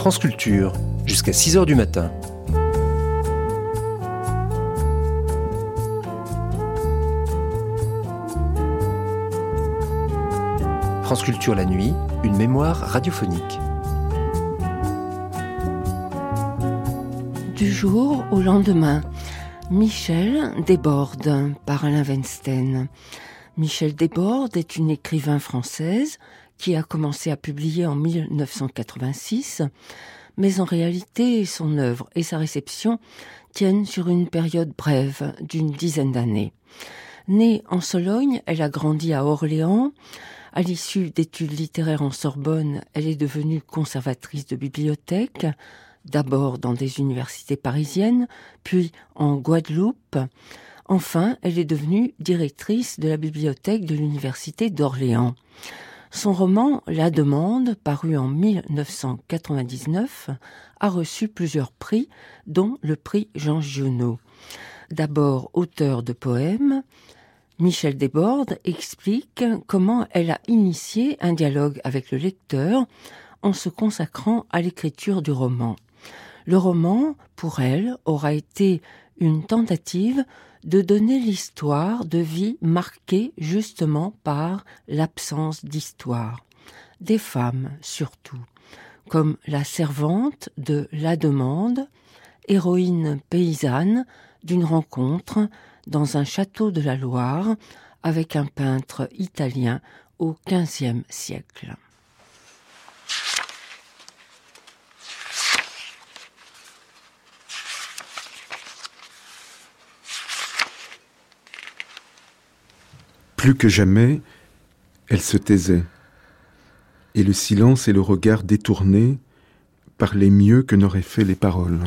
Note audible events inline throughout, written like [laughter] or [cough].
France Culture, jusqu'à 6h du matin. France Culture la nuit, une mémoire radiophonique. Du jour au lendemain, Michel déborde par Alain Weinstein. Michel Desbordes est une écrivain française qui a commencé à publier en 1986, mais en réalité son œuvre et sa réception tiennent sur une période brève d'une dizaine d'années. Née en Sologne, elle a grandi à Orléans. À l'issue d'études littéraires en Sorbonne, elle est devenue conservatrice de bibliothèque, d'abord dans des universités parisiennes, puis en Guadeloupe. Enfin, elle est devenue directrice de la bibliothèque de l'Université d'Orléans. Son roman La Demande, paru en 1999, a reçu plusieurs prix, dont le prix Jean Giono. D'abord auteur de poèmes, Michel Desbordes explique comment elle a initié un dialogue avec le lecteur en se consacrant à l'écriture du roman. Le roman, pour elle, aura été une tentative de donner l'histoire de vie marquée justement par l'absence d'histoire. Des femmes surtout, comme la servante de La Demande, héroïne paysanne d'une rencontre dans un château de la Loire avec un peintre italien au XVe siècle. Plus que jamais, elle se taisait, et le silence et le regard détourné parlaient mieux que n'auraient fait les paroles.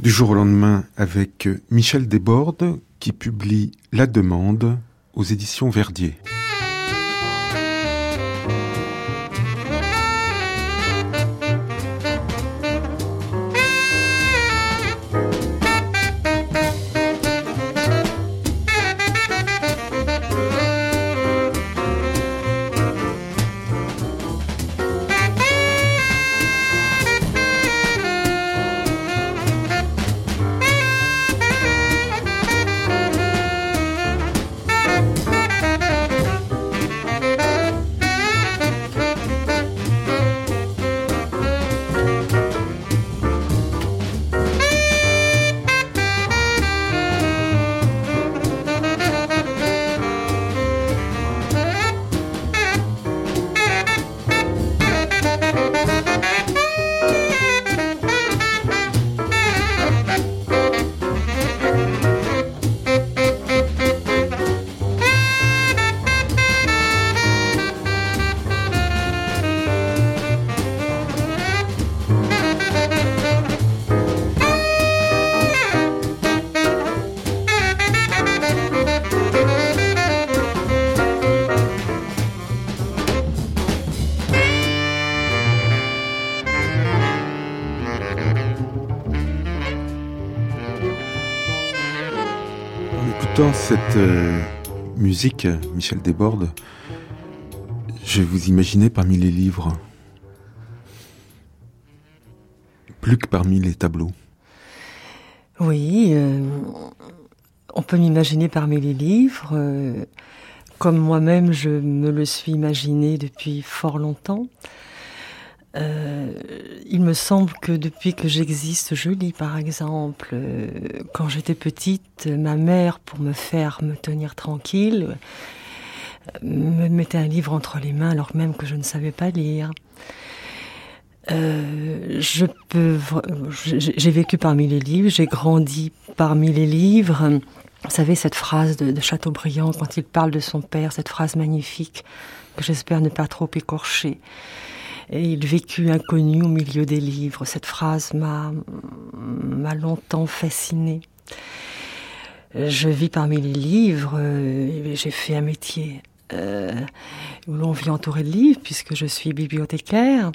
Du jour au lendemain avec Michel Desbordes qui publie La Demande aux éditions Verdier. Cette euh, musique, Michel Desbordes, je vous imaginais parmi les livres, plus que parmi les tableaux. Oui, euh, on peut m'imaginer parmi les livres, euh, comme moi-même je me le suis imaginé depuis fort longtemps. Euh, il me semble que depuis que j'existe, je lis par exemple, euh, quand j'étais petite, ma mère, pour me faire me tenir tranquille, me mettait un livre entre les mains alors même que je ne savais pas lire. Euh, je peux, j'ai vécu parmi les livres, j'ai grandi parmi les livres. Vous savez cette phrase de, de Chateaubriand quand il parle de son père, cette phrase magnifique que j'espère ne pas trop écorcher et il vécut inconnu au milieu des livres. Cette phrase m'a, m'a longtemps fascinée. Je vis parmi les livres, euh, j'ai fait un métier euh, où l'on vit entouré de livres puisque je suis bibliothécaire.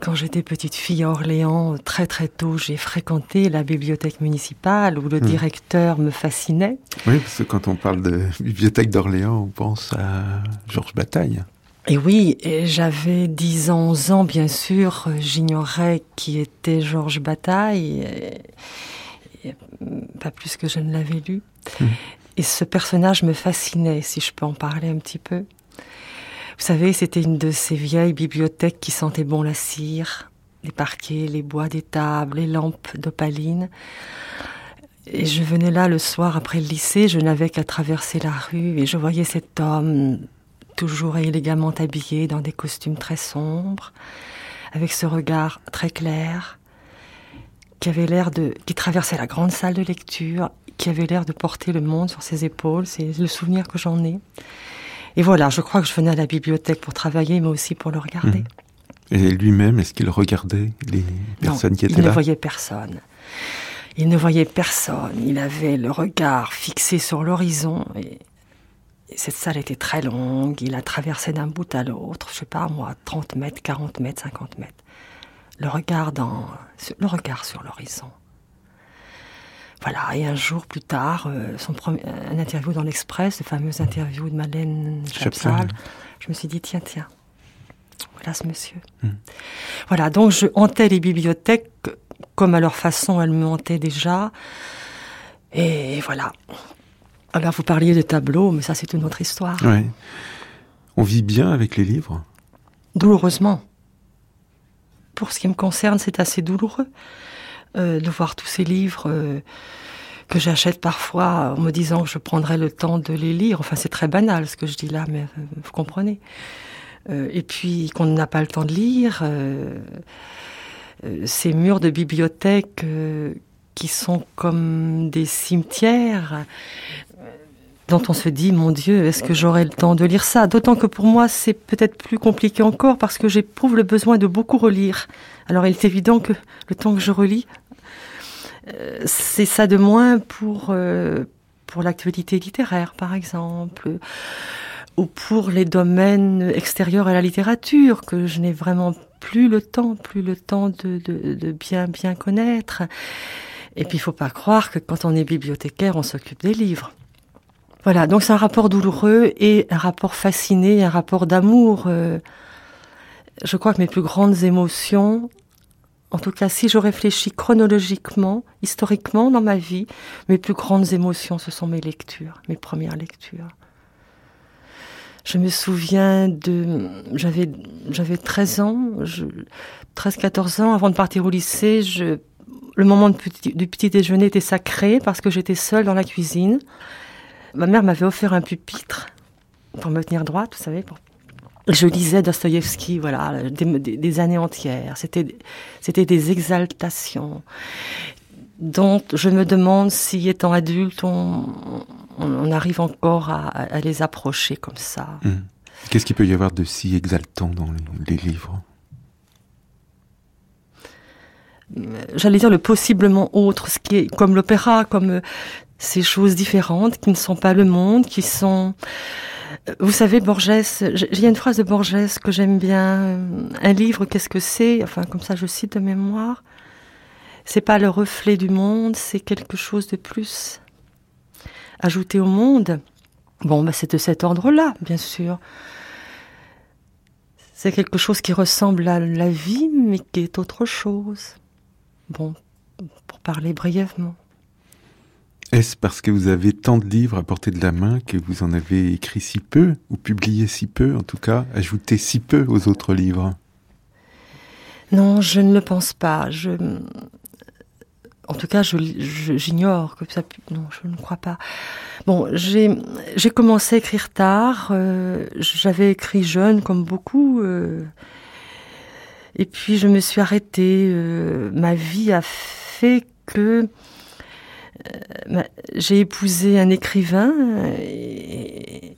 quand j'étais petite fille à Orléans, très très tôt, j'ai fréquenté la bibliothèque municipale où le hmm. directeur me fascinait. Oui, parce que quand on parle de bibliothèque d'Orléans, on pense à Georges Bataille. Et oui, j'avais 10 ans, 11 ans, bien sûr, j'ignorais qui était Georges Bataille, pas plus que je ne l'avais lu. Hmm. Et ce personnage me fascinait, si je peux en parler un petit peu. Vous savez, c'était une de ces vieilles bibliothèques qui sentaient bon la cire, les parquets, les bois des tables, les lampes d'opaline. Et je venais là le soir après le lycée, je n'avais qu'à traverser la rue et je voyais cet homme toujours élégamment habillé dans des costumes très sombres, avec ce regard très clair, qui avait l'air de, qui traversait la grande salle de lecture, qui avait l'air de porter le monde sur ses épaules. C'est le souvenir que j'en ai. Et voilà, je crois que je venais à la bibliothèque pour travailler, mais aussi pour le regarder. Mhm. Et lui-même, est-ce qu'il regardait les personnes qui étaient là? Il ne voyait personne. Il ne voyait personne. Il avait le regard fixé sur l'horizon. Et, cette salle était très longue. Il a traversé d'un bout à l'autre, je sais pas moi, 30 mètres, 40 mètres, 50 mètres. Le regard, dans, le regard sur l'horizon. Voilà, et un jour plus tard, euh, son premier, un interview dans l'Express, le fameux interview de Madeleine Chapsal, je me suis dit, tiens, tiens, voilà ce monsieur. Hmm. Voilà, donc je hantais les bibliothèques comme à leur façon, elles me hantaient déjà. Et voilà. Alors vous parliez de tableaux, mais ça c'est une autre histoire. Ouais. On vit bien avec les livres? Douloureusement. Pour ce qui me concerne, c'est assez douloureux. Euh, de voir tous ces livres euh, que j'achète parfois en me disant que je prendrai le temps de les lire. Enfin, c'est très banal ce que je dis là, mais euh, vous comprenez. et puis qu'on n'a pas le temps de lire. ces murs de bibliothèque qui sont comme des cimetières dont on se dit, mon Dieu, est-ce que j'aurai le temps de lire ça? D'autant que pour moi, c'est peut-être plus compliqué encore parce que j'éprouve le besoin de beaucoup relire. Alors il est évident que le temps que je relis, euh, c'est ça de moins pour, euh, pour l'actualité littéraire, par exemple, ou pour les domaines extérieurs à la littérature, que je n'ai vraiment plus le temps, plus le temps de, bien, bien connaître. Et puis il faut pas croire que quand on est bibliothécaire, on s'occupe des livres. Voilà, donc c'est un rapport douloureux et un rapport fasciné, un rapport d'amour. Euh, je crois que mes plus grandes émotions, en tout cas si je réfléchis chronologiquement, historiquement dans ma vie, mes plus grandes émotions, ce sont mes lectures, mes premières lectures. Je me souviens de, j'avais, j'avais 13 ans, 13-14 ans, avant de partir au lycée, le moment du petit, du petit déjeuner était sacré parce que j'étais seule dans la cuisine. Ma mère m'avait offert un pupitre pour me tenir droite, vous savez. Je lisais Dostoïevski, voilà, des, années entières. C'était, c'était des exaltations dont je me demande si, étant adulte, on, on, arrive encore à, les approcher comme ça. Hmm. Qu'est-ce qu'il peut y avoir de si exaltant dans les, les livres? J'allais dire le possiblement autre, ce qui est comme l'opéra, comme ces choses différentes qui ne sont pas le monde, qui sont... Euh, vous savez, Borges, il y a une phrase de Borges que j'aime bien. Euh, un livre, qu'est-ce que c'est? Enfin, comme ça, je cite de mémoire. C'est pas le reflet du monde, c'est quelque chose de plus ajouté au monde. Bon, bah, c'est de cet ordre-là, bien sûr. C'est quelque chose qui ressemble à la vie, mais qui est autre chose. Bon, pour parler brièvement. Est-ce parce que vous avez tant de livres à portée de la main que vous en avez écrit si peu, ou publié si peu, en tout cas, ajouté si peu aux autres livres? Non, je ne le pense pas. Je... En tout cas, j'ignore que ça. Non, je ne crois pas. Bon, j'ai commencé à écrire tard. Euh, j'avais écrit jeune, comme beaucoup. Euh, et puis, je me suis arrêtée. Euh, ma vie a fait que euh, j'ai épousé un écrivain et,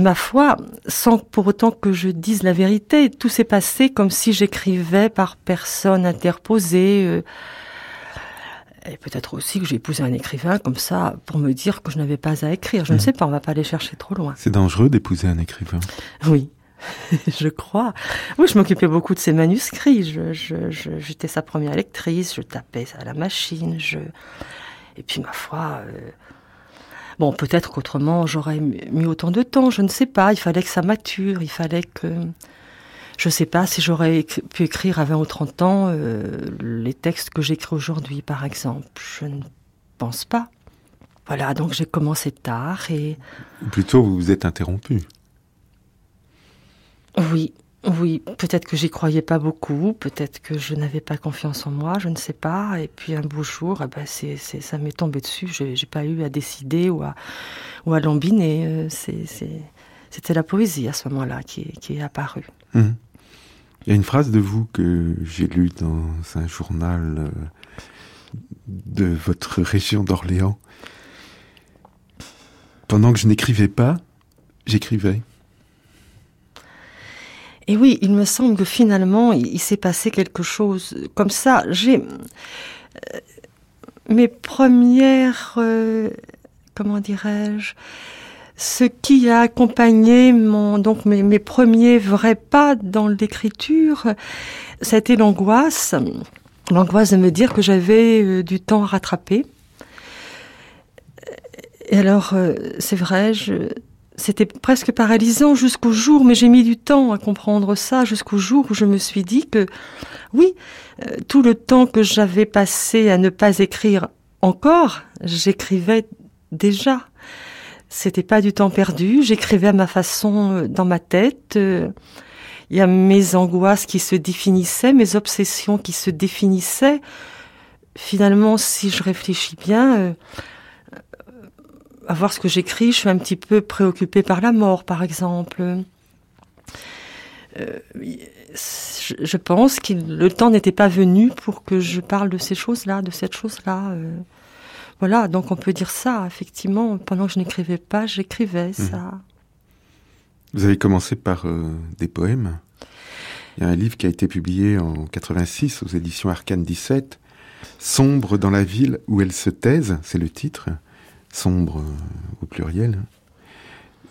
ma foi, sans pour autant que je dise la vérité, tout s'est passé comme si j'écrivais par personne interposée. Euh, et peut-être aussi que j'ai épousé un écrivain comme ça pour me dire que je n'avais pas à écrire. Je ne mmh. sais pas, on va pas aller chercher trop loin. C'est dangereux d'épouser un écrivain. Oui, [laughs] je crois. Oui, je m'occupais beaucoup de ses manuscrits. Je, je, j'étais sa première lectrice, je tapais à la machine. Je... Et puis, ma foi, euh, bon, peut-être qu'autrement, j'aurais mis autant de temps, je ne sais pas. Il fallait que ça mature, il fallait que... Je ne sais pas si j'aurais pu écrire à 20 ou 30 ans euh, les textes que j'écris aujourd'hui, par exemple. Je ne pense pas. Voilà, donc j'ai commencé tard et... Plutôt, vous vous êtes interrompu. Oui, oui, peut-être que j'y croyais pas beaucoup, peut-être que je n'avais pas confiance en moi, je ne sais pas. Et puis un beau jour, eh ben ça m'est tombé dessus. J'ai, n'ai pas eu à décider ou à, ou lambiner. Euh, c'était la poésie à ce moment-là qui, qui est apparue. Hum. Il y a une phrase de vous que j'ai lue dans un journal euh, de votre région d'Orléans. Pendant que je n'écrivais pas, j'écrivais. Et oui, il me semble que finalement, il, s'est passé quelque chose comme ça. J'ai euh, mes premières, euh, comment dirais-je, ce qui a accompagné donc mes, mes premiers vrais pas dans l'écriture, ça a été l'angoisse, l'angoisse de me dire que j'avais euh, du temps à rattraper. Et alors, c'est vrai, je, c'était presque paralysant jusqu'au jour, mais j'ai mis du temps à comprendre ça, jusqu'au jour où je me suis dit que oui, euh, tout le temps que j'avais passé à ne pas écrire encore, j'écrivais déjà. C'était pas du temps perdu, j'écrivais à ma façon euh, dans ma tête. Euh, il y a mes angoisses qui se définissaient, mes obsessions qui se définissaient. Finalement, si je réfléchis bien, à voir ce que j'écris, je suis un petit peu préoccupée par la mort, par exemple. Euh, je pense que le temps n'était pas venu pour que je parle de ces choses-là, de cette chose-là. Euh. voilà, donc on peut dire ça, effectivement. Pendant que je n'écrivais pas, j'écrivais mmh. ça. Vous avez commencé par euh, des poèmes. Il y a un livre qui a été publié en 86 aux éditions Arcane 17, Sombre dans la ville où elle se taise, c'est le titre sombre euh, au pluriel.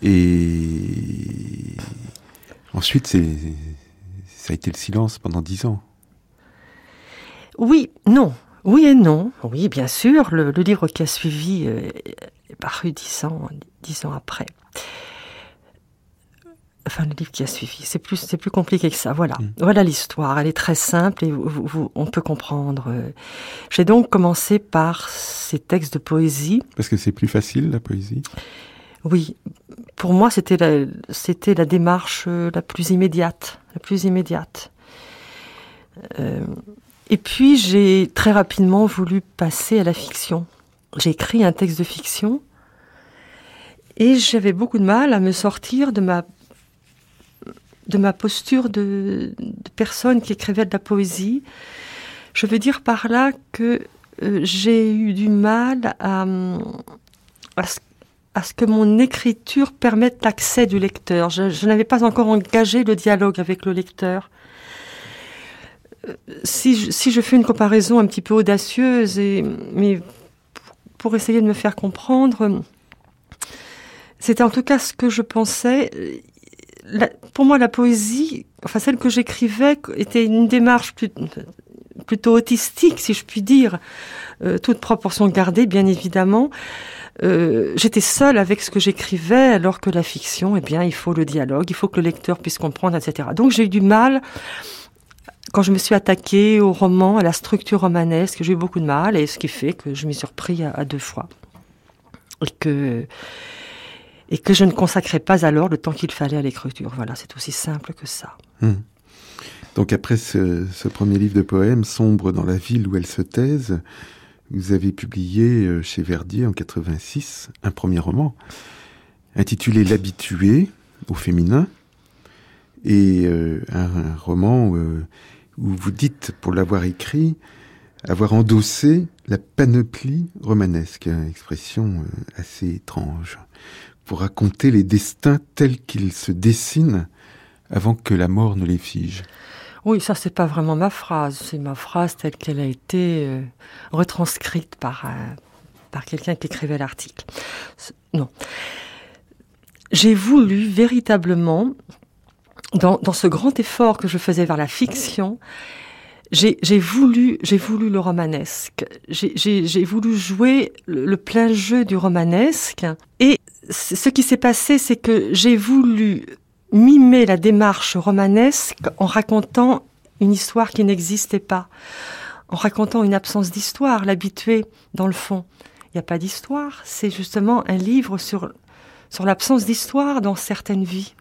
Et ensuite, c'est, ça a été le silence pendant dix ans. Oui, non. Oui et non. Oui, bien sûr. Le, livre qui a suivi euh, est paru dix ans, dix ans après enfin le livre qui a suivi. C'est plus, c'est plus compliqué que ça. Voilà, mm. voilà l'histoire. Elle est très simple et on peut comprendre. J'ai donc commencé par ces textes de poésie. Parce que c'est plus facile la poésie. Oui, pour moi c'était la, c'était la démarche la plus immédiate, la plus immédiate. Euh, et puis j'ai très rapidement voulu passer à la fiction. J'ai écrit un texte de fiction et j'avais beaucoup de mal à me sortir de ma de ma posture de, personne qui écrivait de la poésie. Je veux dire par là que euh, j'ai eu du mal à, à, ce, que mon écriture permette l'accès du lecteur. Je, n'avais pas encore engagé le dialogue avec le lecteur. Euh, si je, si je fais une comparaison un petit peu audacieuse, et, mais pour essayer de me faire comprendre, c'était en tout cas ce que je pensais pour moi, la poésie, enfin celle que j'écrivais, était une démarche plutôt autistique, si je puis dire, euh, toute proportion gardée, bien évidemment. Euh, j'étais seule avec ce que j'écrivais, alors que la fiction, eh bien, il faut le dialogue, il faut que le lecteur puisse comprendre, etc. Donc j'ai eu du mal quand je me suis attaquée au roman, à la structure romanesque, j'ai eu beaucoup de mal, et ce qui fait que je m'y suis repris à, à deux fois. Et que et que je ne consacrais pas alors le temps qu'il fallait à l'écriture. Voilà, c'est aussi simple que ça. Hmm. Donc après ce, premier livre de poèmes, Sombre dans la ville où elle se taise, vous avez publié euh, chez Verdier en 86 un premier roman intitulé L'habitué au féminin et euh, un, roman euh, où vous dites, pour l'avoir écrit, avoir endossé la panoplie romanesque, expression assez étrange pour raconter les destins tels qu'ils se dessinent avant que la mort ne les fige. Oui, ça c'est pas vraiment ma phrase, c'est ma phrase telle qu'elle a été euh, retranscrite par, euh, par quelqu'un qui écrivait l'article. Non. J'ai voulu véritablement dans, dans, ce grand effort que je faisais vers la fiction, j'ai voulu, j'ai voulu le romanesque. J'ai voulu jouer le, le, plein jeu du romanesque. Et ce qui s'est passé, c'est que j'ai voulu mimer la démarche romanesque en racontant une histoire qui n'existait pas, en racontant une absence d'histoire, l'habitué dans le fond. Il n'y a pas d'histoire, c'est justement un livre sur, sur l'absence d'histoire dans certaines vies.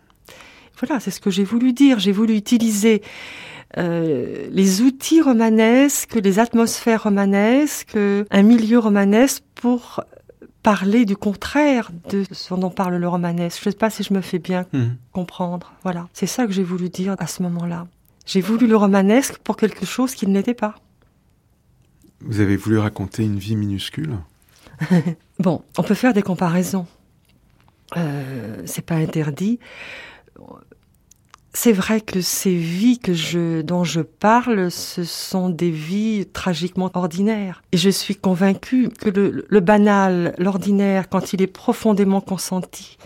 Voilà, c'est ce que j'ai voulu dire. J'ai voulu utiliser euh, les outils romanesques, les atmosphères romanesques, un milieu romanesque pour parler du contraire de ce dont parle le romanesque. Je ne sais pas si je me fais bien mhm. comprendre. Voilà, c'est ça que j'ai voulu dire à ce moment-là. J'ai voulu le romanesque pour quelque chose qu'il n'était pas. Vous avez voulu raconter une vie minuscule [laughs] Bon, on peut faire des comparaisons. Euh, c'est pas interdit c'est vrai que ces vies que je, dont je parle, ce sont des vies tragiquement ordinaires. Et je suis convaincue que le, le banal, l'ordinaire, quand il est profondément consenti,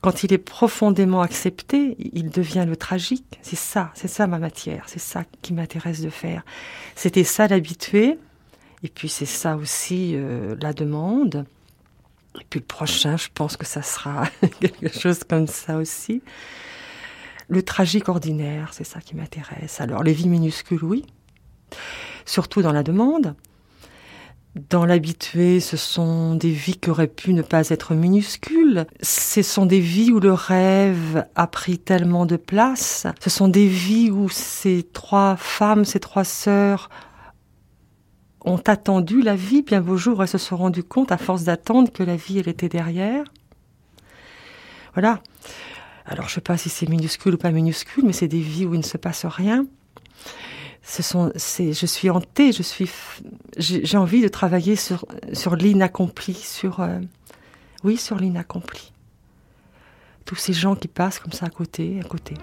quand il est profondément accepté, il devient le tragique. C'est ça, c'est ça ma matière, c'est ça qui m'intéresse de faire. C'était ça l'habitué, et puis c'est ça aussi euh, la demande. Et puis le prochain, je pense que ça sera [laughs] quelque chose comme ça aussi. Le tragique ordinaire, c'est ça qui m'intéresse. Alors les vies minuscules, oui, surtout dans la demande. Dans l'habitué, ce sont des vies qui auraient pu ne pas être minuscules. Ce sont des vies où le rêve a pris tellement de place. Ce sont des vies où ces trois femmes, ces trois sœurs ont attendu la vie. Bien beau jour, elles se sont rendues compte, à force d'attendre, que la vie, elle était derrière. Voilà. Alors je sais pas si c'est minuscule ou pas minuscule, mais c'est des vies où il ne se passe rien. Ce sont, je suis hantée, je suis, j'ai envie de travailler sur sur l'inaccompli, sur, euh, oui, sur l'inaccompli. Tous ces gens qui passent comme ça à côté, à côté.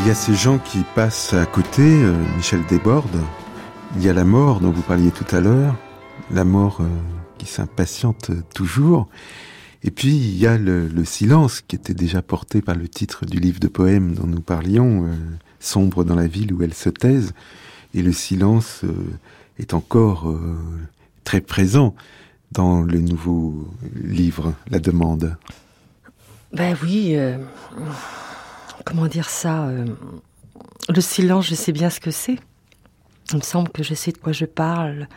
Il y a ces gens qui passent à côté, euh, Michel Desbordes. Il y a la mort dont vous parliez tout à l'heure, la mort euh, qui s'impatiente toujours. Et puis il y a le, silence qui était déjà porté par le titre du livre de poèmes dont nous parlions, euh, Sombre dans la ville où elle se taise. Et le silence est encore très présent dans le nouveau livre, La demande. Ben oui comment dire ça euh, Le silence, je sais bien ce que c'est. Il me semble que je sais de quoi je parle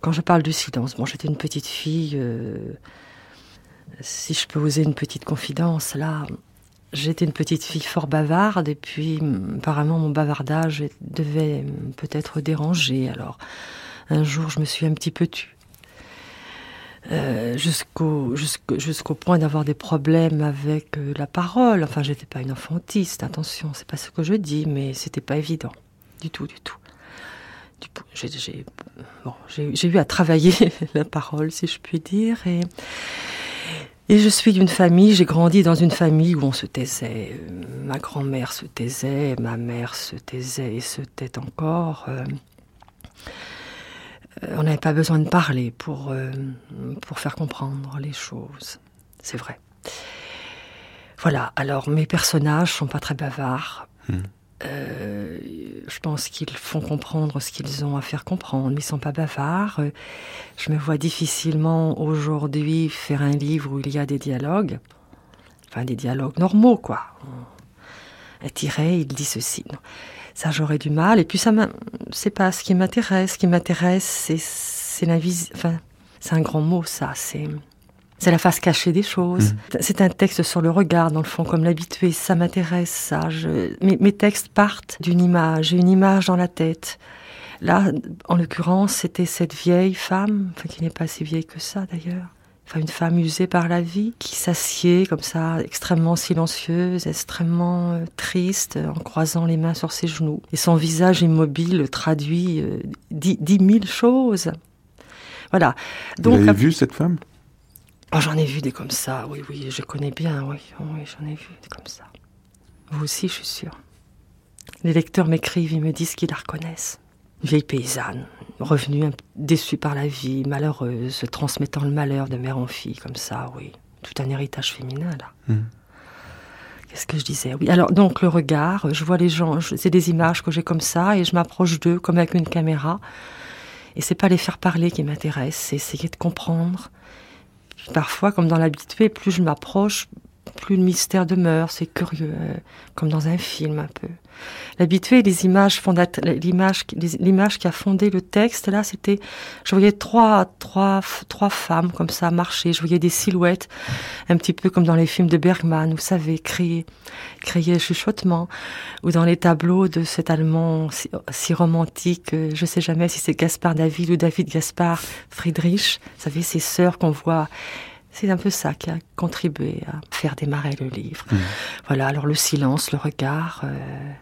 quand je parle du silence. Bon, j'étais une petite fille. Euh, si je peux oser une petite confidence, là, j'étais une petite fille fort bavarde et puis apparemment mon bavardage devait peut-être déranger. Alors un jour, je me suis un petit peu tue. Euh, jusqu'au point d'avoir des problèmes avec euh, la parole. Enfin, j'étais pas une enfantiste, attention, c'est pas ce que je dis, mais c'était pas évident, du tout, du tout. J'ai bon, eu à travailler [laughs] la parole, si je puis dire, et, et je suis d'une famille, j'ai grandi dans une famille où on se taisait. Ma grand-mère se taisait, ma mère se taisait et se tait encore. Euh, on n'avait pas besoin de parler pour, euh, pour faire comprendre les choses. C'est vrai. Voilà, alors mes personnages sont pas très bavards. Hmm. Euh, je pense qu'ils font comprendre ce qu'ils ont à faire comprendre, mais ils sont pas bavards. Je me vois difficilement aujourd'hui faire un livre où il y a des dialogues, enfin des dialogues normaux, quoi. Un tiré, il dit ceci. Ça, j'aurais du mal. Et puis, ça c'est pas ce qui m'intéresse. Ce qui m'intéresse, c'est, c'est. Enfin, c'est un grand mot, ça. C'est, c'est la face cachée des choses. Mmh. C'est un texte sur le regard, dans le fond, comme l'habitué. Ça m'intéresse, ça. Je... Mes, mes textes partent d'une image. J'ai une image dans la tête. Là, en l'occurrence, c'était cette vieille femme, enfin, qui n'est pas si vieille que ça d'ailleurs, enfin, une femme usée par la vie, qui s'assied comme ça, extrêmement silencieuse, extrêmement euh, triste, en croisant les mains sur ses genoux. Et son visage immobile traduit euh, dix, mille choses. Voilà. Donc, Vous avez vu cette femme? Oh, J'en ai vu des comme ça, oui, oui, je connais bien, oui, oui j'en ai vu des comme ça. Vous aussi, je suis sûre. Les lecteurs m'écrivent, ils me disent qu'ils la reconnaissent vieille paysanne, revenue déçue par la vie, malheureuse, transmettant le malheur de mère en fille, comme ça, oui. Tout un héritage féminin, là. Hmm. Qu'est-ce que je disais? Oui, alors donc le regard, je vois les gens, c'est des images que j'ai comme ça, et je m'approche d'eux comme avec une caméra. Et c'est pas les faire parler qui m'intéresse, c'est essayer de comprendre. Parfois, comme dans l'habitué, plus je m'approche, plus le mystère demeure, c'est curieux, euh, comme dans un film un peu. L'habitué, les images l'image, l'image qui a fondé le texte, là, c'était, je voyais trois, trois, trois femmes comme ça marcher, je voyais des silhouettes, un petit peu comme dans les films de Bergman, vous savez, crier, crier chuchotement, ou dans les tableaux de cet Allemand si, romantique, euh, je sais jamais si c'est Gaspard David ou David Gaspard Friedrich, vous savez, ces sœurs qu'on voit c'est un peu ça qui a contribué à faire démarrer le livre. Mmh. Voilà, alors le silence, le regard. Euh,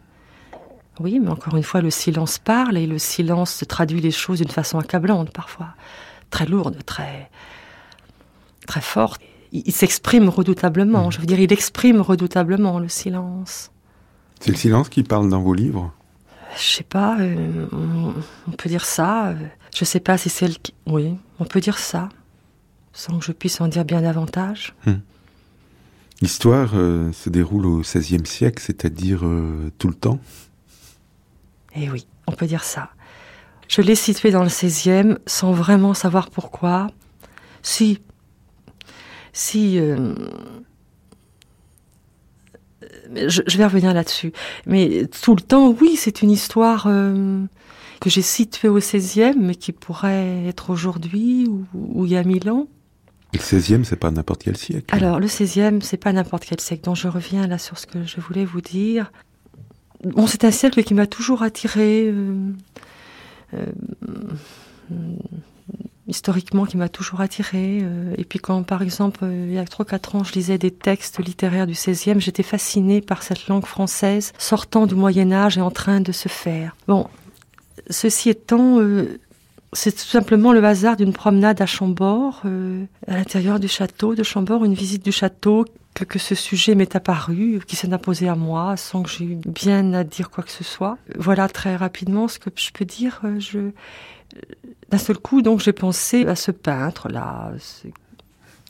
oui, mais encore une fois, le silence parle et le silence traduit les choses d'une façon accablante parfois, très lourde, très, très forte. Il, s'exprime redoutablement. Mmh. Je veux dire, il exprime redoutablement le silence. C'est le silence qui parle dans vos livres? Je sais pas. Euh, on, peut dire ça. Je sais pas si c'est le. Oui, on peut dire ça sans que je puisse en dire bien davantage. Hmm. L'histoire euh, se déroule au XVIe siècle, c'est-à-dire euh, tout le temps Eh oui, on peut dire ça. Je l'ai située dans le XVIe sans vraiment savoir pourquoi. Si, si, euh, je, vais revenir là-dessus. Mais tout le temps, oui, c'est une histoire que j'ai située au XVIe, mais qui pourrait être aujourd'hui ou, ou il y a mille ans. Le 16e, c'est pas n'importe quel siècle. Alors, le 16e, c'est pas n'importe quel siècle. Donc, je reviens là sur ce que je voulais vous dire. Bon, c'est un siècle qui m'a toujours attiré, euh, euh, historiquement, qui m'a toujours attiré. Euh, et puis, quand, par exemple, il y a 3-4 ans, je lisais des textes littéraires du 16e, j'étais fascinée par cette langue française sortant du Moyen-Âge et en train de se faire. Bon, ceci étant, c'est tout simplement le hasard d'une promenade à Chambord, euh, à l'intérieur du château de Chambord, une visite du château, que, que ce sujet m'est apparu, qui s'est imposé à moi, sans que j'ai eu bien à dire quoi que ce soit. Voilà très rapidement ce que je peux dire. Euh, je, euh, d'un seul coup, donc, j'ai pensé à ce peintre là.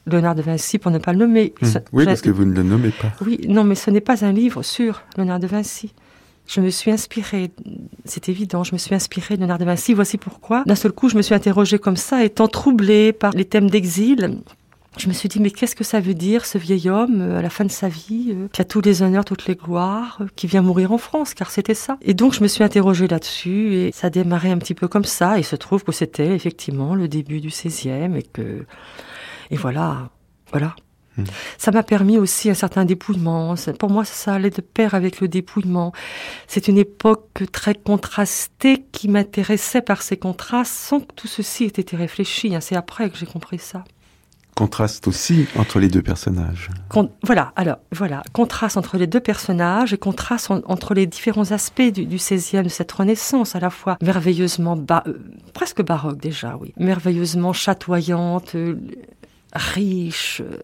Léonard de Vinci, pour ne pas le nommer. Mmh. oui, parce que vous ne le nommez pas. Oui, non, mais ce n'est pas un livre sur Léonard de Vinci. Je me suis inspirée, c'est évident, je me suis inspirée de Léonard de Vinci. Voici pourquoi. D'un seul coup, je me suis interrogée comme ça, étant troublée par les thèmes d'exil. Je me suis dit, mais qu'est-ce que ça veut dire, ce vieil homme, euh, à la fin de sa vie, euh, qui a tous les honneurs, toutes les gloires, euh, qui vient mourir en France, car c'était ça. Et donc, je me suis interrogée là-dessus, et ça a démarré un petit peu comme ça, et il se trouve que c'était effectivement le début du 16e, et que, et voilà, voilà. Hmm. Ça m'a permis aussi un certain dépouillement. Pour moi, ça allait de pair avec le dépouillement. C'est une époque très contrastée qui m'intéressait par ces contrastes sans que tout ceci ait été réfléchi. Hein. C'est après que j'ai compris ça. Contraste aussi entre les deux personnages. voilà, alors voilà, contraste entre les deux personnages et contraste entre les différents aspects du, du 16e, de cette renaissance à la fois merveilleusement, euh, presque baroque déjà, oui, merveilleusement chatoyante, euh, riche, euh,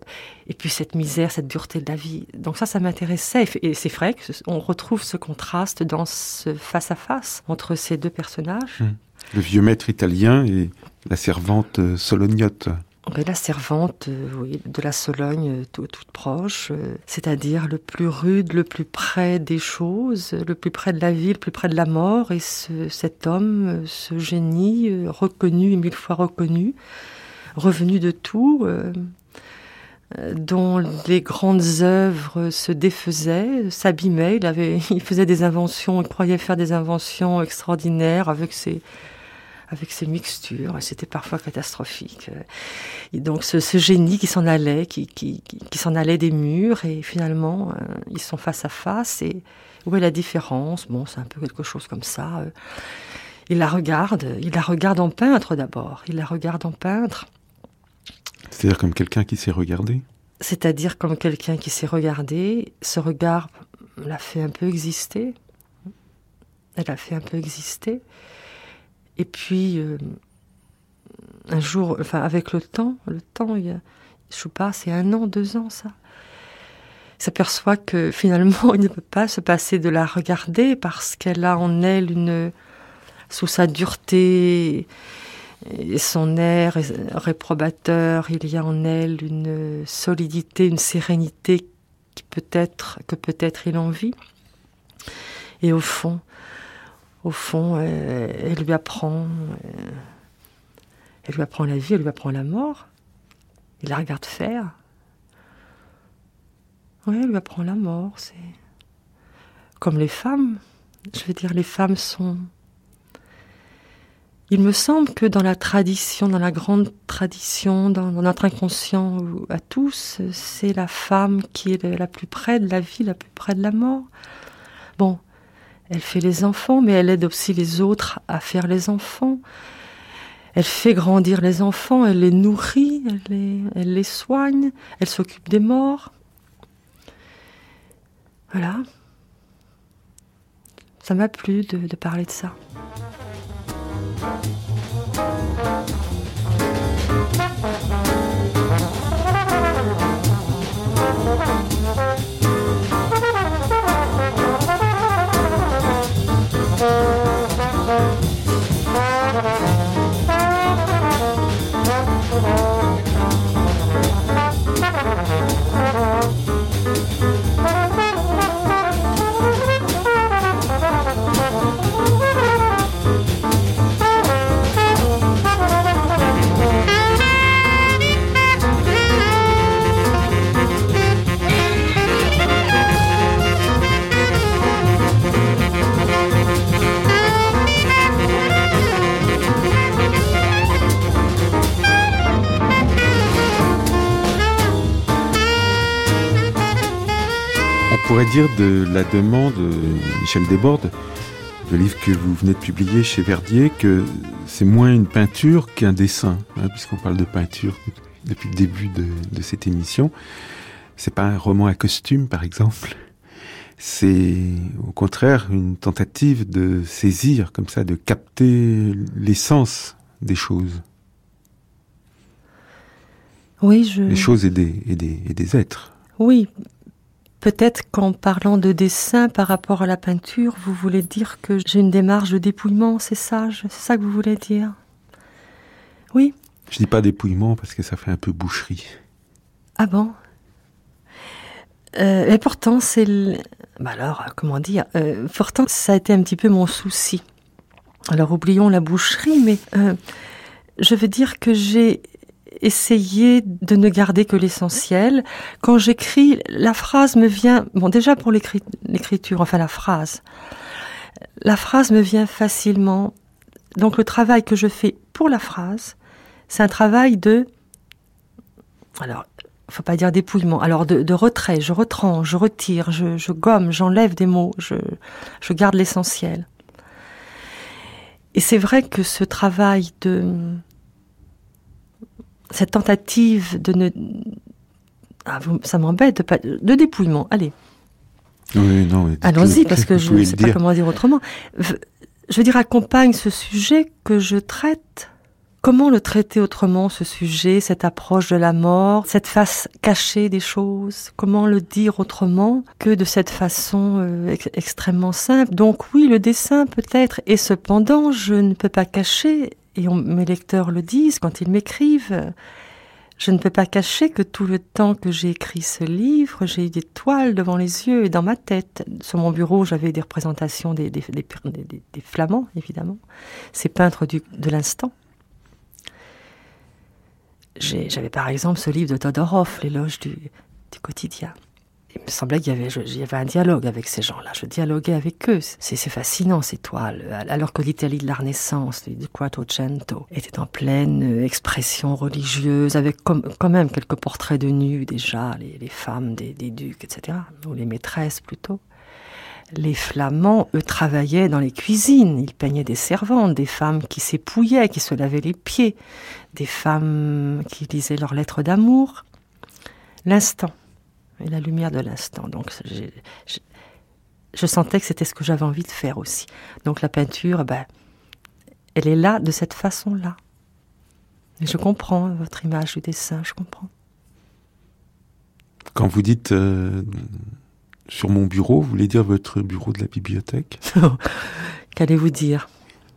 et puis cette misère, cette dureté de la vie. Donc ça, ça m'intéressait. Et c'est vrai qu'on retrouve ce contraste dans ce face-à-face entre ces deux personnages. Hum. Le vieux maître italien et la servante euh, solognote. la servante euh, oui, de la Sologne toute proche, c'est-à-dire le plus rude, le plus près des choses, le plus près de la vie, le plus près de la mort, et cet homme, ce génie reconnu et mille fois reconnu, revenu de tout, euh, dont les grandes œuvres se défaisaient, s'abîmaient. [laughs] Il, faisait des inventions, il croyait faire des inventions extraordinaires avec ses, avec ses mixtures, c'était parfois catastrophique. Et donc ce, génie qui s'en allait, qui, s'en allait des murs, et finalement euh, ils sont face à face. Et où est la différence? Bon, c'est un peu quelque chose comme ça. Euh. il la regarde, il la regarde en peintre d'abord. Il la regarde en peintre. C'est-à-dire comme quelqu'un qui s'est regardé C'est-à-dire comme quelqu'un qui s'est regardé. Ce regard l'a fait un peu exister. Elle a fait un peu exister. Et puis, euh, un jour, enfin, avec le temps, le temps, il y a, je sais pas, c'est un an, deux ans, ça. Il s'aperçoit que finalement, [laughs] il ne peut pas se passer de la regarder parce qu'elle a en elle une, sous sa dureté son air réprobateur, il y a en elle une solidité, une sérénité qui peut être, que peut-être il envie. Et au fond, au fond, euh, elle, lui apprend, euh, elle lui apprend la vie, elle lui apprend la mort. Il la regarde faire. Oui, elle lui apprend la mort. C'est comme les femmes. Je veux dire, les femmes sont. Il me semble que dans la tradition, dans la grande tradition, dans, notre inconscient à tous, c'est la femme qui est la plus près de la vie, la plus près de la mort. Bon, elle fait les enfants, mais elle aide aussi les autres à faire les enfants. Elle fait grandir les enfants, elle les nourrit, elle les, soigne, elle s'occupe des morts. Voilà. Ça m'a plu de parler de ça. Thank you. Pourrait dire de la demande Michel Desbordes, le livre que vous venez de publier chez Verdier, que c'est moins une peinture qu'un dessin, hein, puisqu'on parle de peinture depuis le début de, cette émission. C'est pas un roman à costume, par exemple. C'est au contraire une tentative de saisir, comme ça, de capter l'essence des choses. Oui, je... Les choses et des, et des, et des êtres. Oui, Peut-être qu'en parlant de dessin par rapport à la peinture, vous voulez dire que j'ai une démarche de dépouillement, c'est ça C'est ça que vous voulez dire? Oui Je dis pas dépouillement parce que ça fait un peu boucherie. Ah bon? Euh, Et pourtant, c'est... Bah alors, comment dire euh, Pourtant, ça a été un petit peu mon souci. Alors, oublions la boucherie, mais euh, je veux dire que j'ai essayer de ne garder que l'essentiel. Quand j'écris, la phrase me vient, bon déjà pour l'écriture, enfin la phrase, la phrase me vient facilement. Donc le travail que je fais pour la phrase, c'est un travail de, alors, faut pas dire dépouillement, alors de, retrait, je retranche, je retire, je, je gomme, j'enlève des mots, je, je garde l'essentiel. Et c'est vrai que ce travail de, cette tentative de ne. Ah, ça m'embête de, pas... de dépouillement. Allez. Oui, non, Allons-y, parce que je ne sais pas comment dire autrement. Je veux dire, accompagne ce sujet que je traite. Comment le traiter autrement, ce sujet, cette approche de la mort, cette face cachée des choses? Comment le dire autrement que de cette façon euh, extrêmement simple? Donc oui, le dessin peut-être, et cependant, je ne peux pas cacher et mes lecteurs le disent quand ils m'écrivent, je ne peux pas cacher que tout le temps que j'ai écrit ce livre, j'ai eu des toiles devant les yeux et dans ma tête. Sur mon bureau, j'avais des représentations des, des, flamands, évidemment, ces peintres de l'instant. j'avais par exemple ce livre de Todorov, L'éloge du quotidien. Il me semblait qu'il y avait, un dialogue avec ces gens-là. Je dialoguais avec eux. C'est fascinant, ces toiles. Alors que l'Italie de la Renaissance, du Quattrocento, était en pleine expression religieuse, avec quand même quelques portraits de nus déjà, les, les femmes des, des ducs, etc. Ou les maîtresses plutôt les Flamands, eux, travaillaient dans les cuisines. Ils peignaient des servantes, des femmes qui s'épouillaient, qui se lavaient les pieds, des femmes qui lisaient leurs lettres d'amour. L'instant, et la lumière de l'instant. Donc, je sentais que c'était ce que j'avais envie de faire aussi. Donc, la peinture, ben, elle est là de cette façon-là. Et je comprends votre image du dessin, je comprends. Quand vous dites euh, sur mon bureau, vous voulez dire votre bureau de la bibliothèque? [laughs] Qu'allez-vous dire?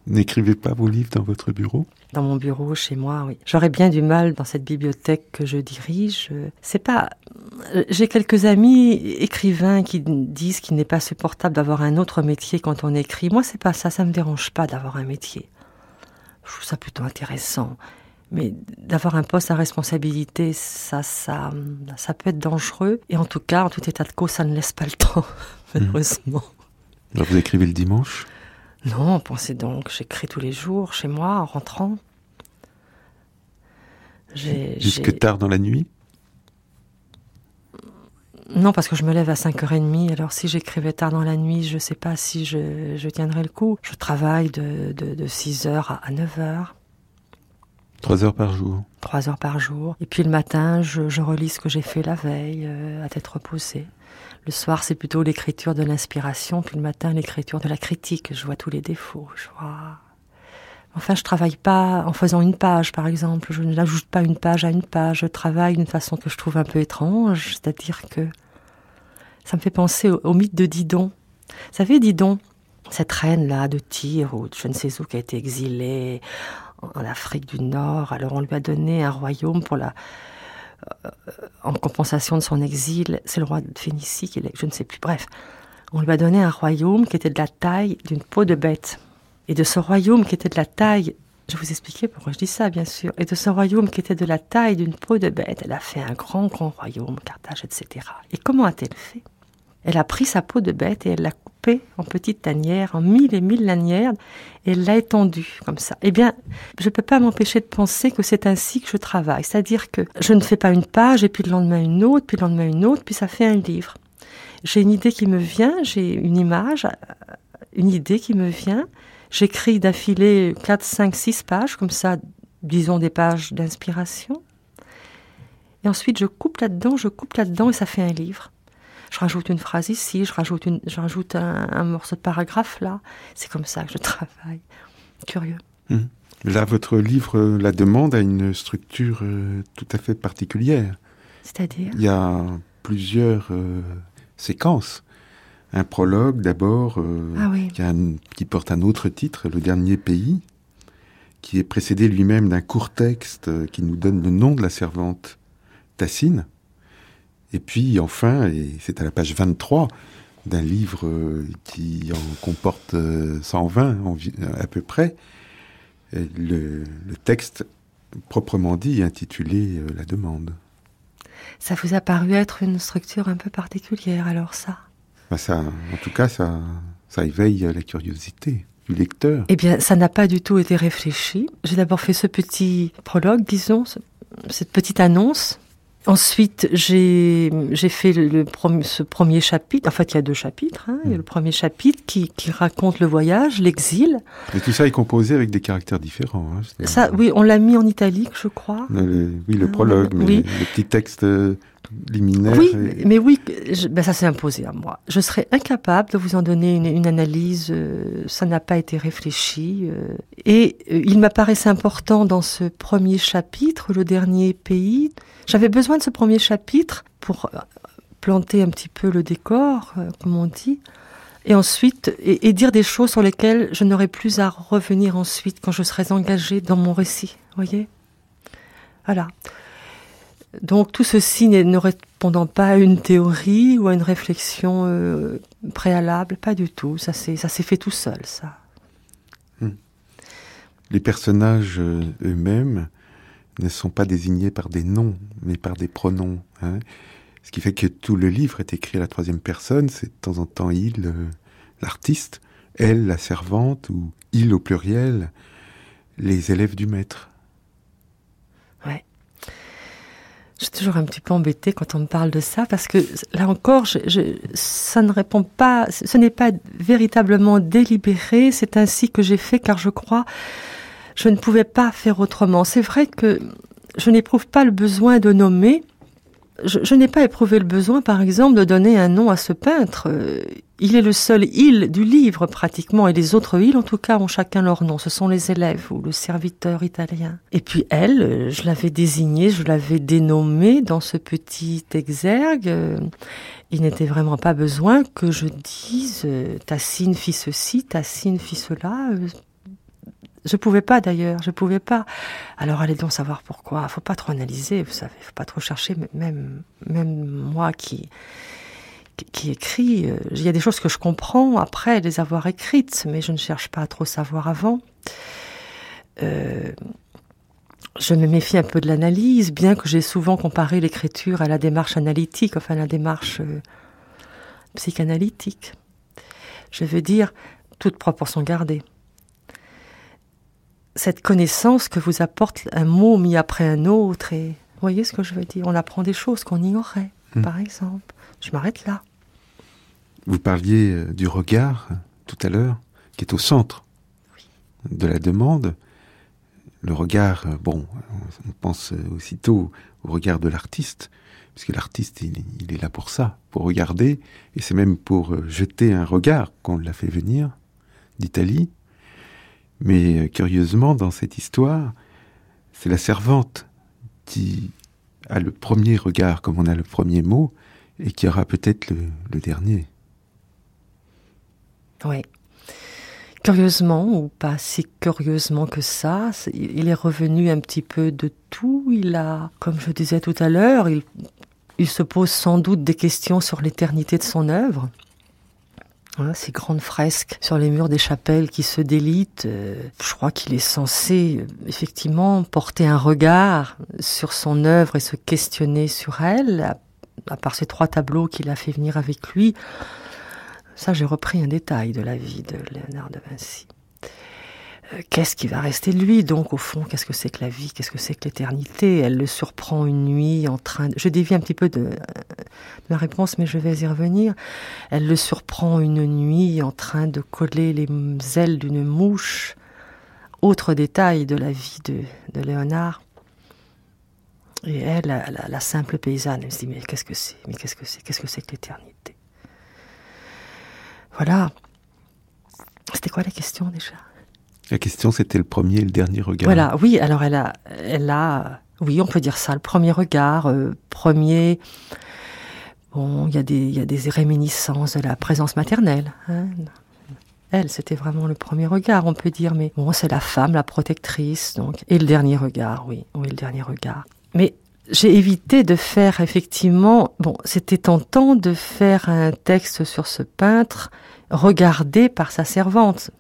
N'écrivez pas vos livres dans votre bureau Dans mon bureau, chez moi, oui. J'aurais bien du mal dans cette bibliothèque que je dirige. C'est pas. J'ai quelques amis écrivains qui disent qu'il n'est pas supportable d'avoir un autre métier quand on écrit. Moi, c'est pas ça. Ça me dérange pas d'avoir un métier. Je trouve ça plutôt intéressant. Mais d'avoir un poste à responsabilité, ça, ça, ça peut être dangereux. Et en tout cas, en tout état de cause, ça ne laisse pas le temps, [laughs] malheureusement. vous écrivez le dimanche? Non, pensez donc, j'écris tous les jours, chez moi, en rentrant. Jusque tard dans la nuit? Non, parce que je me lève à 5h30. Alors, si j'écrivais tard dans la nuit, je ne sais pas si je, je, tiendrais le coup. Je travaille de, de, de 6h à 9h. Trois heures par jour. Trois heures par jour. Et puis le matin, je, relis ce que j'ai fait la veille, euh, à tête reposée. Le soir, c'est plutôt l'écriture de l'inspiration, puis le matin, l'écriture de la critique. Je vois tous les défauts. Je vois. Enfin, je travaille pas en faisant une page, par exemple. Je n'ajoute pas une page à une page. Je travaille d'une façon que je trouve un peu étrange, c'est-à-dire que ça me fait penser au, mythe de Didon. Vous savez, Didon, cette reine-là de Tyr ou je ne sais où qui a été exilée en Afrique du Nord. Alors on lui a donné un royaume pour la, en compensation de son exil. C'est le roi de Phénicie, qui je ne sais plus. Bref, on lui a donné un royaume qui était de la taille d'une peau de bête. Et de ce royaume qui était de la taille, je vous expliquer pourquoi je dis ça, bien sûr. Et de ce royaume qui était de la taille d'une peau de bête, elle a fait un grand, grand royaume, Carthage, etc. Et comment a-t-elle fait? Elle a pris sa peau de bête et elle l'a en petites tanières, en mille et mille lanières, et l'a étendue comme ça. Eh bien, je ne peux pas m'empêcher de penser que c'est ainsi que je travaille. C'est-à-dire que je ne fais pas une page, et puis le lendemain une autre, puis le lendemain une autre, puis ça fait un livre. J'ai une idée qui me vient, j'ai une image, une idée qui me vient. J'écris d'affilée 4, 5, 6 pages, comme ça, disons des pages d'inspiration. Et ensuite, je coupe là-dedans, je coupe là-dedans, et ça fait un livre je rajoute une phrase ici, je rajoute, une, je rajoute un, morceau de paragraphe là. C'est comme ça que je travaille. Curieux. Hum. Là, votre livre La demande a une structure euh, tout à fait particulière. C'est-à-dire? Il y a plusieurs euh, séquences. Un prologue d'abord, euh, ah qui, qui, porte un autre titre, Le dernier pays, qui est précédé lui-même d'un court texte qui nous donne le nom de la servante Tassine. Et puis enfin, et c'est à la page 23 d'un livre euh, qui en comporte 120 euh, à peu près, euh, le, texte proprement dit intitulé La demande. Ça vous a paru être une structure un peu particulière alors ça? Bah, ça En tout cas, ça, ça éveille la curiosité du lecteur. Eh bien, ça n'a pas du tout été réfléchi. J'ai d'abord fait ce petit prologue, disons, cette petite annonce Ensuite, j'ai fait le, ce premier chapitre. En fait, il y a deux chapitres. Hein. Il y a hmm. le premier chapitre qui, qui raconte le voyage, l'exil. Et tout ça est composé avec des caractères différents. Hein, ça, oui, on l'a mis en italique, je crois. oui, le prologue, mais oui. le petit texte euh, liminaire. Oui, mais oui, ben ça s'est imposé à moi. Je serais incapable de vous en donner une, une analyse. Euh, ça n'a pas été réfléchi. Euh, et il m'apparaissait important dans ce premier chapitre, le dernier pays, j'avais besoin de ce premier chapitre pour euh, planter un petit peu le décor, euh, comme on dit, et ensuite, et, dire des choses sur lesquelles je n'aurais plus à revenir ensuite quand je serais engagée dans mon récit, voyez? Voilà. Donc tout ceci ne répondant pas à une théorie ou à une réflexion euh, préalable, pas du tout. Ça s'est fait tout seul, ça. Hmm. Les personnages eux-mêmes ne sont pas désignés par des noms, mais par des pronoms. Hein. Ce qui fait que tout le livre est écrit à la troisième personne, c'est de temps en temps il, euh, l'artiste, elle, la servante, ou il au pluriel, les élèves du maître. Ouais. Je suis toujours un petit peu embêtée quand on me parle de ça parce que là encore, je, ça ne répond pas, ce n'est pas véritablement délibéré. C'est ainsi que j'ai fait car je crois je ne pouvais pas faire autrement. C'est vrai que je n'éprouve pas le besoin de nommer. Je, n'ai pas éprouvé le besoin, par exemple, de donner un nom à ce peintre. Il est le seul il du livre, pratiquement, et les autres ils, en tout cas, ont chacun leur nom. Ce sont les élèves ou le serviteur italien. Et puis elle, je l'avais désignée, je l'avais dénommée dans ce petit exergue. Il n'était vraiment pas besoin que je dise Tassine fit ceci, Tassine fit cela. Je pouvais pas d'ailleurs, je pouvais pas. Alors allez donc savoir pourquoi. Faut pas trop analyser, vous savez, faut pas trop chercher. Même moi qui qui écrit, euh, il y a des choses que je comprends après les avoir écrites, mais je ne cherche pas à trop savoir avant. Euh, je me méfie un peu de l'analyse, bien que j'ai souvent comparé l'écriture à la démarche analytique, enfin la démarche euh, psychanalytique. Je veux dire, toute proportion gardée cette connaissance que vous apporte un mot mis après un autre. Et vous voyez ce que je veux dire On apprend des choses qu'on ignorait, hmm. par exemple. Je m'arrête là. Vous parliez euh, du regard euh, tout à l'heure, qui est au centre de la demande. Le regard, euh, bon, on pense aussitôt au regard de l'artiste, puisque l'artiste, il, il, est là pour ça, pour regarder, et c'est même pour jeter un regard qu'on l'a fait venir d'Italie, mais euh, curieusement, dans cette histoire, c'est la servante qui a le premier regard, comme on a le premier mot, et qui aura peut-être le, dernier. Oui. Curieusement, ou pas si curieusement que ça, il est revenu un petit peu de tout. Il a, comme je disais tout à l'heure, il, il se pose sans doute des questions sur l'éternité de son œuvre ces grandes fresques sur les murs des chapelles qui se délitent. Euh, je crois qu'il est censé euh, effectivement porter un regard sur son œuvre et se questionner sur elle, à part ces trois tableaux qu'il a fait venir avec lui. Ça, j'ai repris un détail de la vie de Léonard de Vinci. Euh, qu'est-ce qui va rester de lui Donc, au fond, qu'est-ce que c'est que la vie? Qu'est-ce que c'est que l'éternité? Elle le surprend une nuit en train de... Je dévie un petit peu de, ma réponse, mais je vais y revenir. Elle le surprend une nuit en train de coller les ailes d'une mouche. Autre détail de la vie de, de Léonard. Et elle, la, la, simple paysanne, elle se dit, mais qu'est-ce que c'est? Mais qu'est-ce que c'est? Qu'est-ce que c'est que l'éternité? Voilà. C'était quoi la question déjà? La question, c'était le premier et le dernier regard. Voilà, oui, alors elle a, elle a, oui, on peut dire ça, le premier regard, euh, premier. Bon, il y, a des, y a des réminiscences de la présence maternelle. Hein. Elle, c'était vraiment le premier regard, on peut dire, mais bon, c'est la femme, la protectrice, donc. Et le dernier regard, oui, oui, le dernier regard. Mais j'ai évité de faire effectivement, bon, c'était tentant de faire un texte sur ce peintre regardé par sa servante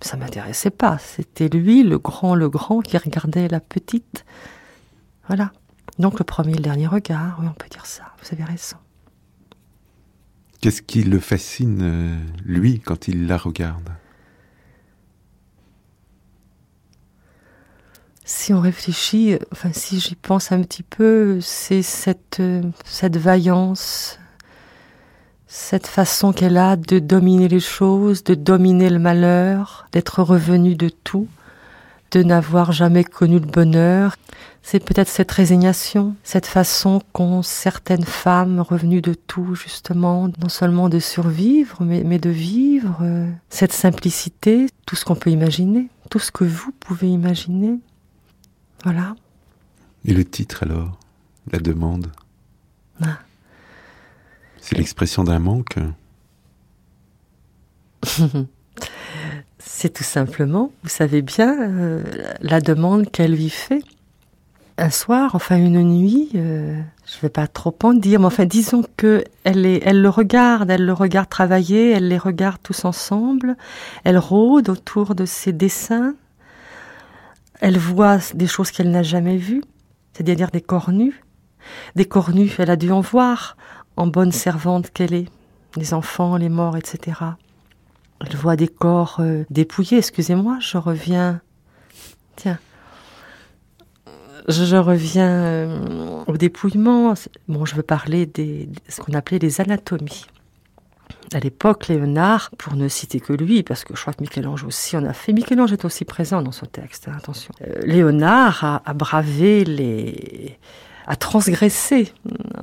ça m'intéressait pas. C'était lui, le grand, le grand, qui regardait la petite. Voilà. Donc le premier et le dernier regard, oui, on peut dire ça. Vous avez raison. Qu'est-ce qui le fascine, euh, lui, quand il la regarde? Si on réfléchit, enfin si j'y pense un petit peu, c'est cette, euh, cette vaillance, cette façon qu'elle a de dominer les choses, de dominer le malheur, d'être revenue de tout, de n'avoir jamais connu le bonheur. C'est peut-être cette résignation, cette façon qu'ont certaines femmes revenues de tout, justement, non seulement de survivre, mais, mais de vivre, cette simplicité, tout ce qu'on peut imaginer, tout ce que vous pouvez imaginer. Voilà. Et le titre alors? La demande? Ah. C'est l'expression d'un manque C'est tout simplement, vous savez bien, euh, la demande qu'elle lui fait. Un soir, enfin une nuit, euh, je ne vais pas trop en dire, mais enfin disons que elle, est, elle le regarde, elle le regarde travailler, elle les regarde tous ensemble, elle rôde autour de ses dessins, Elle voit des choses qu'elle n'a jamais vues, c'est-à-dire des corps nus. Des corps nus, elle a dû en voir, en bonne servante qu'elle est. Les enfants, les morts, etc. Elle voit des corps euh, dépouillés, excusez-moi, je reviens. Tiens. Je reviens euh, au dépouillement. Bon, je veux parler de ce qu'on appelait les anatomies. À l'époque, Léonard, pour ne citer que lui, parce que je crois que Michel-Ange aussi en a fait, Michel-Ange est aussi présent dans ce texte, hein, attention. Euh, Léonard a, bravé les, a transgressé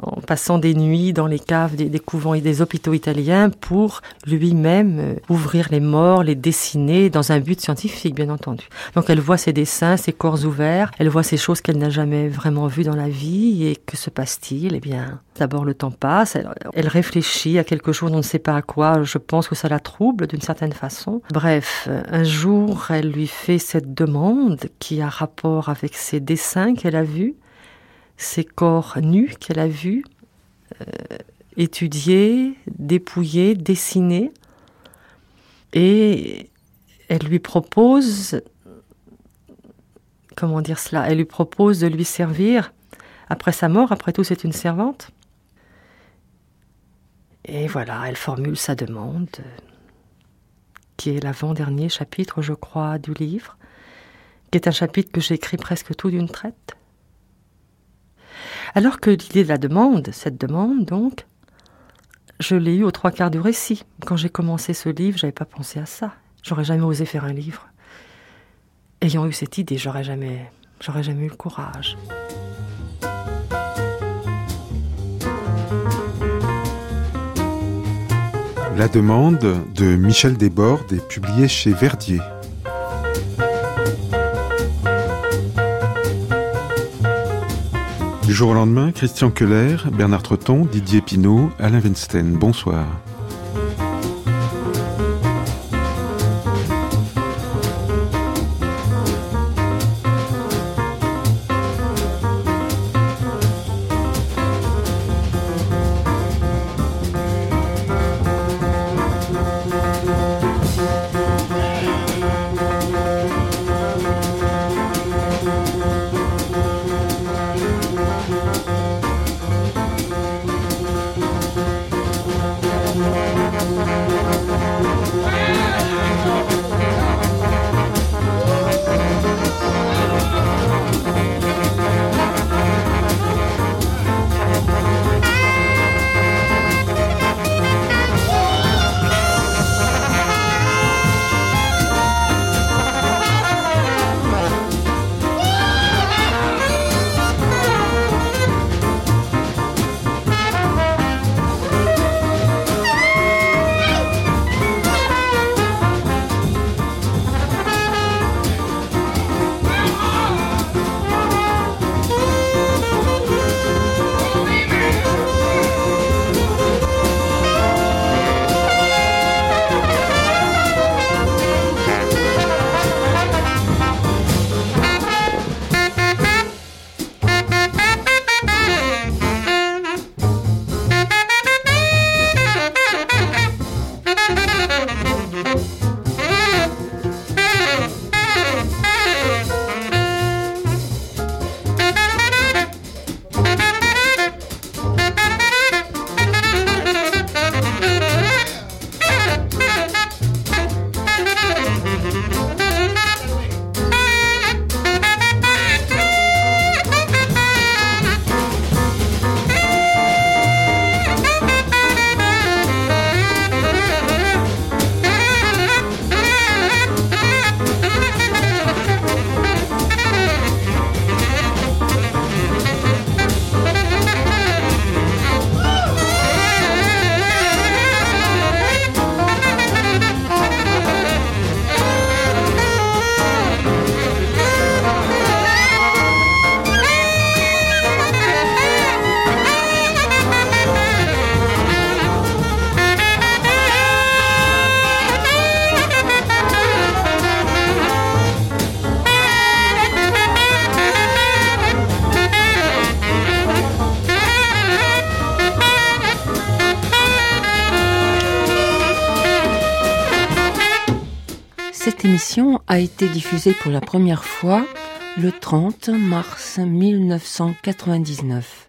en passant des nuits dans les caves des, couvents et des hôpitaux italiens pour lui-même euh, ouvrir les morts, les dessiner dans un but scientifique, bien entendu. Donc elle voit ses dessins, ses corps ouverts, elle voit ces choses qu'elle n'a jamais vraiment vues dans la vie et que se passe-t-il? Eh bien, d'abord le temps passe, elle, elle, réfléchit à quelque chose, on ne sait pas à quoi, je pense que ça la trouble d'une certaine façon. Bref, un jour, elle lui fait cette demande qui a rapport avec ses dessins qu'elle a vus ces corps nus qu'elle a vus, euh, étudiés, dépouillés, dessinés. Et elle lui propose, comment dire cela, elle lui propose de lui servir après sa mort, après tout c'est une servante. Et voilà, elle formule sa demande, qui est l'avant-dernier chapitre, je crois, du livre, qui est un chapitre que j'écris presque tout d'une traite. Alors que l'idée de la demande, cette demande donc, je l'ai eue aux trois quarts du récit. Quand j'ai commencé ce livre, j'avais pas pensé à ça. J'aurais jamais osé faire un livre. Ayant eu cette idée, j'aurais jamais, j'aurais jamais eu le courage. La demande de Michel Desbordes est publiée chez Verdier. Du jour au lendemain, Christian Keller, Bernard Treton, Didier Pinault, Alain Weinstein. Bonsoir. émission a été diffusée pour la première fois le 30 mars 1999.